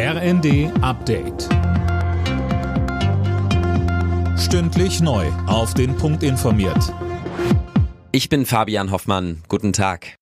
RND Update. Stündlich neu. Auf den Punkt informiert. Ich bin Fabian Hoffmann. Guten Tag.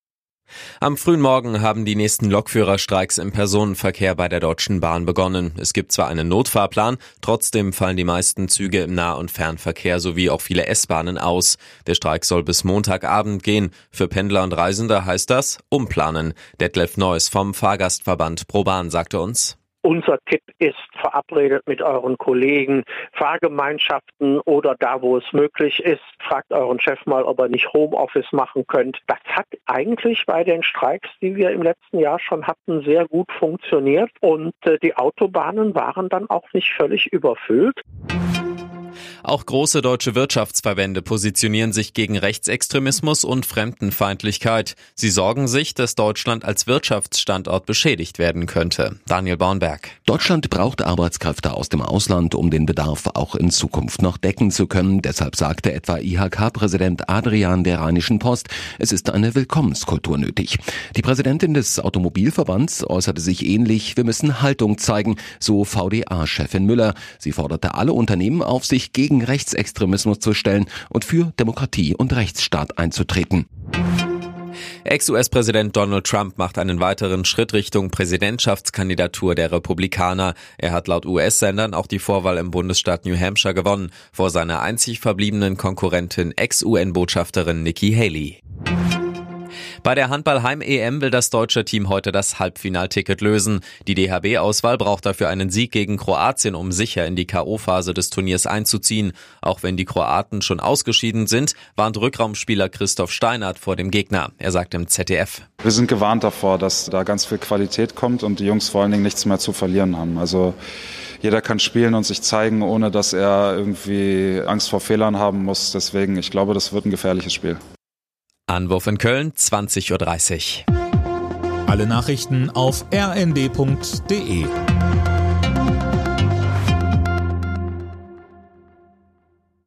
Am frühen Morgen haben die nächsten Lokführerstreiks im Personenverkehr bei der Deutschen Bahn begonnen. Es gibt zwar einen Notfahrplan, trotzdem fallen die meisten Züge im Nah- und Fernverkehr sowie auch viele S-Bahnen aus. Der Streik soll bis Montagabend gehen. Für Pendler und Reisende heißt das umplanen. Detlef Neuss vom Fahrgastverband ProBahn sagte uns. Unser Tipp ist, verabredet mit euren Kollegen, Fahrgemeinschaften oder da, wo es möglich ist, fragt euren Chef mal, ob er nicht Homeoffice machen könnt. Das hat eigentlich bei den Streiks, die wir im letzten Jahr schon hatten, sehr gut funktioniert und äh, die Autobahnen waren dann auch nicht völlig überfüllt. Auch große deutsche Wirtschaftsverbände positionieren sich gegen Rechtsextremismus und Fremdenfeindlichkeit. Sie sorgen sich, dass Deutschland als Wirtschaftsstandort beschädigt werden könnte. Daniel Bornberg. Deutschland braucht Arbeitskräfte aus dem Ausland, um den Bedarf auch in Zukunft noch decken zu können. Deshalb sagte etwa IHK-Präsident Adrian der Rheinischen Post, es ist eine Willkommenskultur nötig. Die Präsidentin des Automobilverbands äußerte sich ähnlich, wir müssen Haltung zeigen, so VDA-Chefin Müller. Sie forderte alle Unternehmen auf, sich gegen gegen Rechtsextremismus zu stellen und für Demokratie und Rechtsstaat einzutreten. Ex-US-Präsident Donald Trump macht einen weiteren Schritt Richtung Präsidentschaftskandidatur der Republikaner. Er hat laut US-Sendern auch die Vorwahl im Bundesstaat New Hampshire gewonnen, vor seiner einzig verbliebenen Konkurrentin Ex-UN-Botschafterin Nikki Haley. Bei der Handball-Heim-EM will das deutsche Team heute das Halbfinalticket lösen. Die DHB-Auswahl braucht dafür einen Sieg gegen Kroatien, um sicher in die K.O.-Phase des Turniers einzuziehen. Auch wenn die Kroaten schon ausgeschieden sind, warnt Rückraumspieler Christoph Steinert vor dem Gegner. Er sagt im ZDF. Wir sind gewarnt davor, dass da ganz viel Qualität kommt und die Jungs vor allen Dingen nichts mehr zu verlieren haben. Also jeder kann spielen und sich zeigen, ohne dass er irgendwie Angst vor Fehlern haben muss. Deswegen, ich glaube, das wird ein gefährliches Spiel. Anwurf in Köln, 20.30 Uhr. Alle Nachrichten auf rnd.de